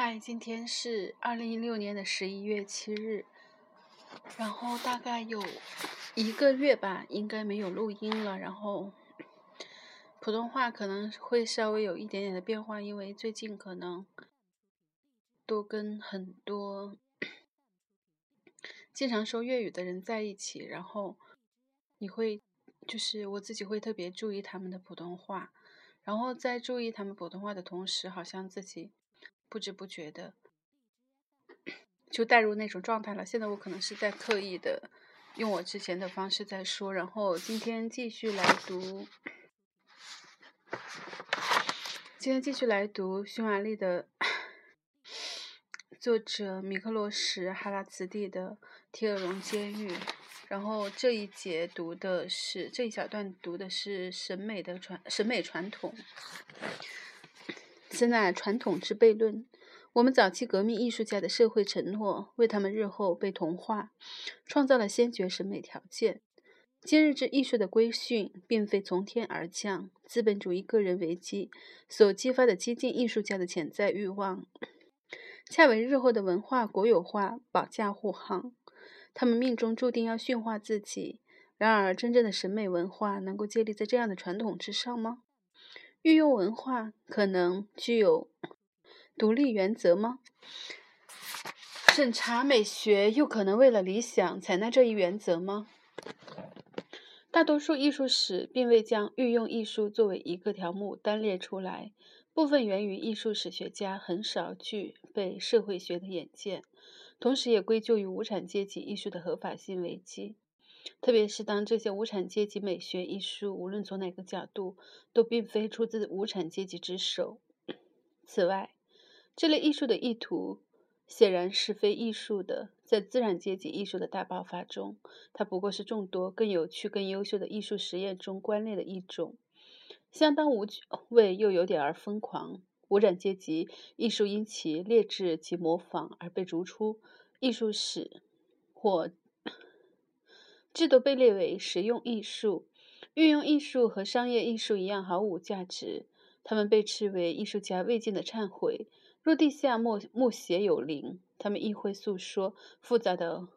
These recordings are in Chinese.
嗨，今天是二零一六年的十一月七日，然后大概有一个月吧，应该没有录音了。然后普通话可能会稍微有一点点的变化，因为最近可能都跟很多经常说粤语的人在一起，然后你会就是我自己会特别注意他们的普通话，然后在注意他们普通话的同时，好像自己。不知不觉的就带入那种状态了。现在我可能是在刻意的用我之前的方式在说，然后今天继续来读，今天继续来读匈牙利的作者米克罗什哈拉茨蒂的《提尔荣监狱》，然后这一节读的是这一小段读的是审美的传审美传统。此乃传统之悖论。我们早期革命艺术家的社会承诺，为他们日后被同化创造了先决审美条件。今日之艺术的规训，并非从天而降，资本主义个人为基所激发的激进艺术家的潜在欲望，恰为日后的文化国有化保驾护航。他们命中注定要驯化自己。然而，真正的审美文化能够建立在这样的传统之上吗？运用文化可能具有独立原则吗？审查美学又可能为了理想采纳这一原则吗？大多数艺术史并未将运用艺术作为一个条目单列出来，部分源于艺术史学家很少具备社会学的眼界，同时也归咎于无产阶级艺术的合法性危机。特别是当这些无产阶级美学艺术，无论从哪个角度，都并非出自无产阶级之手。此外，这类艺术的意图显然是非艺术的。在资产阶级艺术的大爆发中，它不过是众多更有趣、更优秀的艺术实验中观念的一种，相当无味又有点儿疯狂。无产阶级艺术因其劣质及模仿而被逐出艺术史，或。制度被列为实用艺术，运用艺术和商业艺术一样毫无价值。他们被斥为艺术家未尽的忏悔。若地下默默写有灵，他们亦会诉说复杂的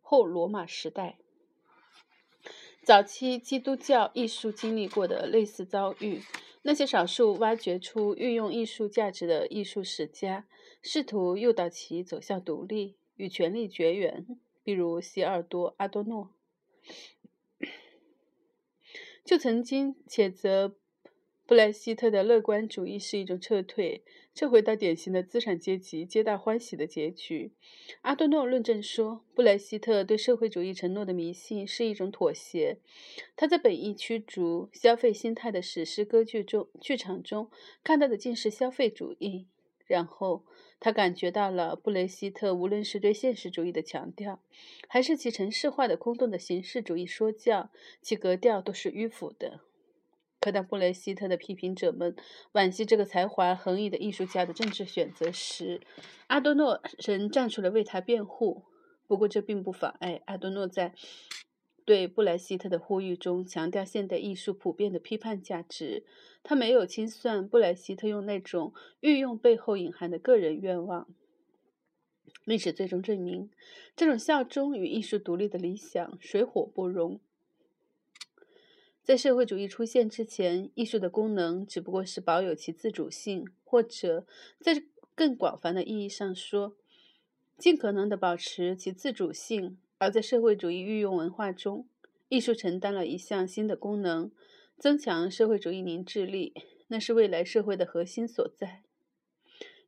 后罗马时代、早期基督教艺术经历过的类似遭遇。那些少数挖掘出运用艺术价值的艺术史家，试图诱导其走向独立，与权力绝缘，比如希尔多·阿多诺。就曾经谴责布莱希特的乐观主义是一种撤退，撤回到典型的资产阶级皆大欢喜的结局。阿多诺论证说，布莱希特对社会主义承诺的迷信是一种妥协。他在本意驱逐消费心态的史诗歌剧中，剧场中看到的竟是消费主义。然后。他感觉到了布雷希特，无论是对现实主义的强调，还是其城市化的空洞的形式主义说教，其格调都是迂腐的。可当布雷希特的批评者们惋惜这个才华横溢的艺术家的政治选择时，阿多诺仍站出来为他辩护。不过，这并不妨碍阿多诺在。对布莱希特的呼吁中强调现代艺术普遍的批判价值，他没有清算布莱希特用那种运用背后隐含的个人愿望。历史最终证明，这种效忠与艺术独立的理想水火不容。在社会主义出现之前，艺术的功能只不过是保有其自主性，或者在更广泛的意义上说，尽可能的保持其自主性。而在社会主义御用文化中，艺术承担了一项新的功能：增强社会主义凝聚力。那是未来社会的核心所在。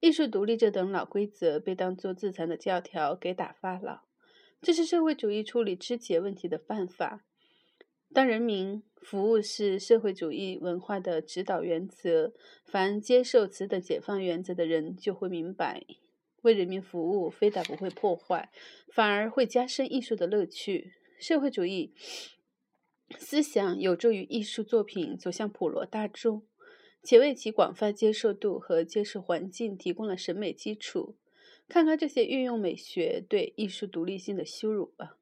艺术独立这等老规则被当作自残的教条给打发了。这是社会主义处理肢节问题的办法。当人民服务是社会主义文化的指导原则，凡接受此等解放原则的人就会明白。为人民服务，非但不会破坏，反而会加深艺术的乐趣。社会主义思想有助于艺术作品走向普罗大众，且为其广泛接受度和接受环境提供了审美基础。看看这些运用美学对艺术独立性的羞辱吧。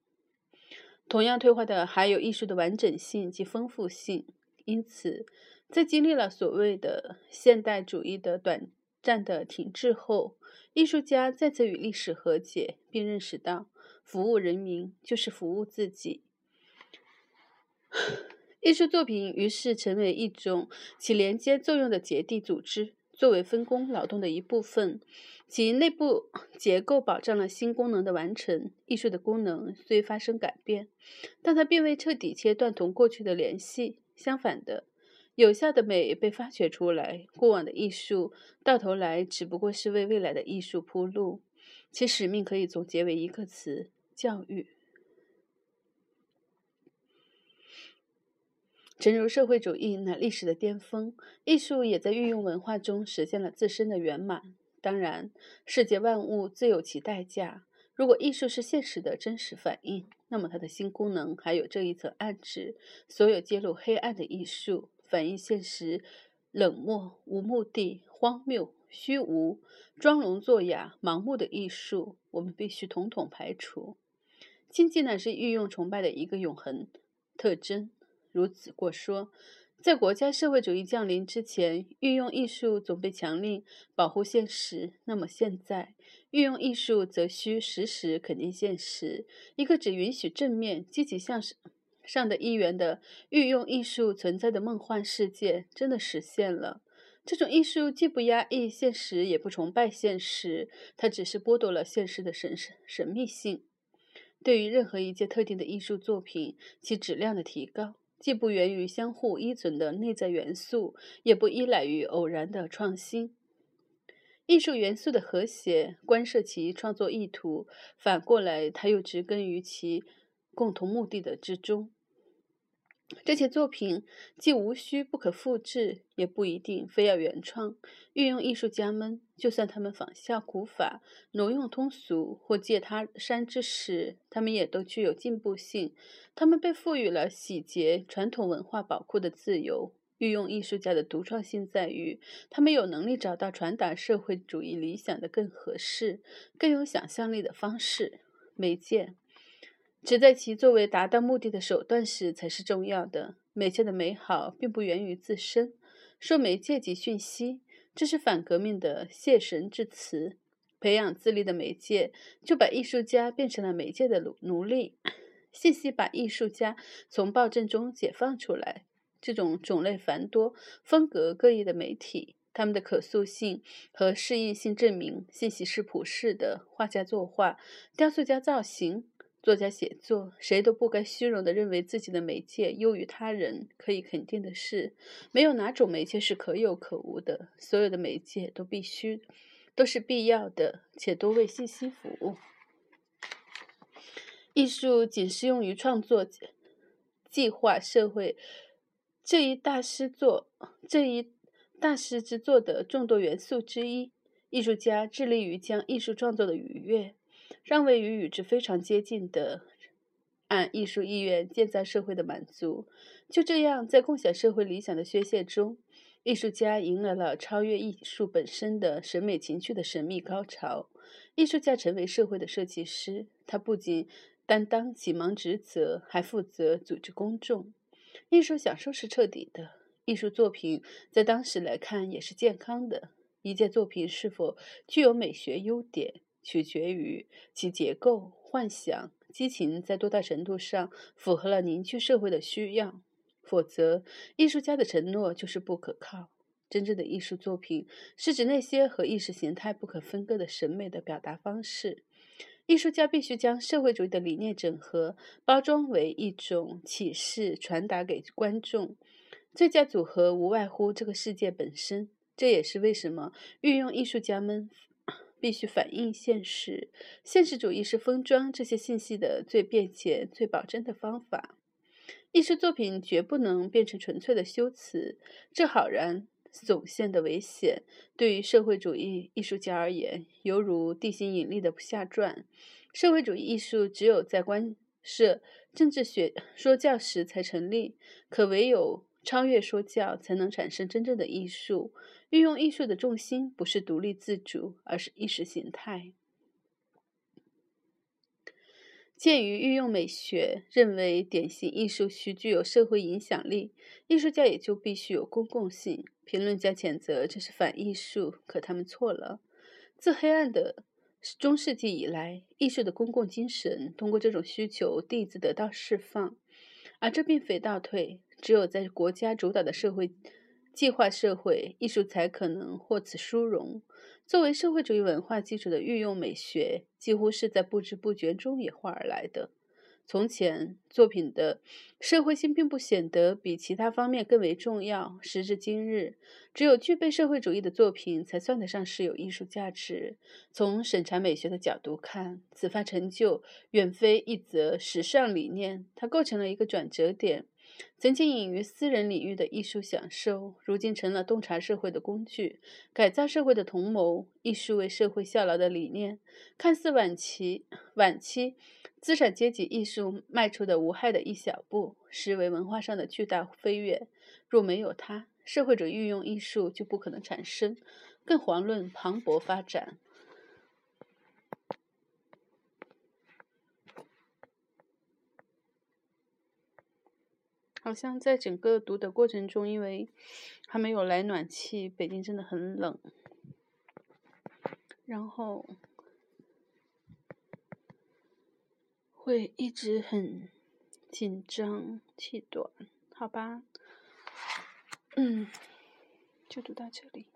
同样退化的还有艺术的完整性及丰富性。因此，在经历了所谓的现代主义的短战的停滞后，艺术家再次与历史和解，并认识到服务人民就是服务自己。艺术作品于是成为一种起连接作用的结缔组织，作为分工劳动的一部分，其内部结构保障了新功能的完成。艺术的功能虽发生改变，但它并未彻底切断同过去的联系。相反的，有效的美被发掘出来，过往的艺术到头来只不过是为未来的艺术铺路。其使命可以总结为一个词：教育。诚如社会主义乃历史的巅峰，艺术也在运用文化中实现了自身的圆满。当然，世界万物自有其代价。如果艺术是现实的真实反应，那么它的新功能还有这一层暗指：所有揭露黑暗的艺术，反映现实冷漠、无目的、荒谬、虚无、装聋作哑、盲目的艺术，我们必须统统排除。经济乃是运用崇拜的一个永恒特征。如此过说，在国家社会主义降临之前，运用艺术总被强令保护现实。那么现在，运用艺术则需时时肯定现实。一个只允许正面、积极向上上的一元的御用艺术存在的梦幻世界，真的实现了。这种艺术既不压抑现实，也不崇拜现实，它只是剥夺了现实的神神神秘性。对于任何一件特定的艺术作品，其质量的提高。既不源于相互依存的内在元素，也不依赖于偶然的创新。艺术元素的和谐关涉其创作意图，反过来，它又植根于其共同目的的之中。这些作品既无需不可复制，也不一定非要原创。运用艺术家们，就算他们仿效古法、挪用通俗或借他山之石，他们也都具有进步性。他们被赋予了洗劫传统文化宝库的自由。运用艺术家的独创性在于，他们有能力找到传达社会主义理想的更合适、更有想象力的方式媒介。只在其作为达到目的的手段时才是重要的。媒介的美好并不源于自身。说媒介及讯息，这是反革命的谢神之词。培养自立的媒介，就把艺术家变成了媒介的奴奴隶。信息把艺术家从暴政中解放出来。这种种类繁多、风格各异的媒体，他们的可塑性和适应性证明，信息是普世的。画家作画，雕塑家造型。作家写作，谁都不该虚荣地认为自己的媒介优于他人。可以肯定的是，没有哪种媒介是可有可无的。所有的媒介都必须，都是必要的，且都为信息服务。艺术仅适用于创作、计划、社会这一大师作、这一大师之作的众多元素之一。艺术家致力于将艺术创作的愉悦。让位于与之非常接近的按艺术意愿建造社会的满足。就这样，在共享社会理想的宣泄中，艺术家迎来了超越艺术本身的审美情趣的神秘高潮。艺术家成为社会的设计师，他不仅担当启蒙职责，还负责组织公众。艺术享受是彻底的，艺术作品在当时来看也是健康的。一件作品是否具有美学优点？取决于其结构、幻想、激情在多大程度上符合了凝聚社会的需要，否则，艺术家的承诺就是不可靠。真正的艺术作品是指那些和意识形态不可分割的审美的表达方式。艺术家必须将社会主义的理念整合、包装为一种启示，传达给观众。最佳组合无外乎这个世界本身。这也是为什么运用艺术家们。必须反映现实，现实主义是封装这些信息的最便捷、最保真的方法。艺术作品绝不能变成纯粹的修辞，这浩然总线的危险，对于社会主义艺术家而言，犹如地心引力的不下转。社会主义艺术只有在关涉政治学说教时才成立，可唯有。超越说教，才能产生真正的艺术。运用艺术的重心不是独立自主，而是意识形态。鉴于运用美学，认为典型艺术需具有社会影响力，艺术家也就必须有公共性。评论家谴责这是反艺术，可他们错了。自黑暗的中世纪以来，艺术的公共精神通过这种需求第一次得到释放，而这并非倒退。只有在国家主导的社会计划社会，艺术才可能获此殊荣。作为社会主义文化基础的御用美学，几乎是在不知不觉中演化而来的。从前，作品的社会性并不显得比其他方面更为重要。时至今日，只有具备社会主义的作品才算得上是有艺术价值。从审查美学的角度看，此番成就远非一则时尚理念，它构成了一个转折点。曾经隐于私人领域的艺术享受，如今成了洞察社会的工具，改造社会的同谋。艺术为社会效劳的理念，看似晚期晚期。资产阶级艺术迈出的无害的一小步，实为文化上的巨大飞跃。若没有它，社会主义运用艺术就不可能产生，更遑论磅礴发展。好像在整个读的过程中，因为还没有来暖气，北京真的很冷，然后。会一直很紧张、气短，好吧？嗯，就读到这里。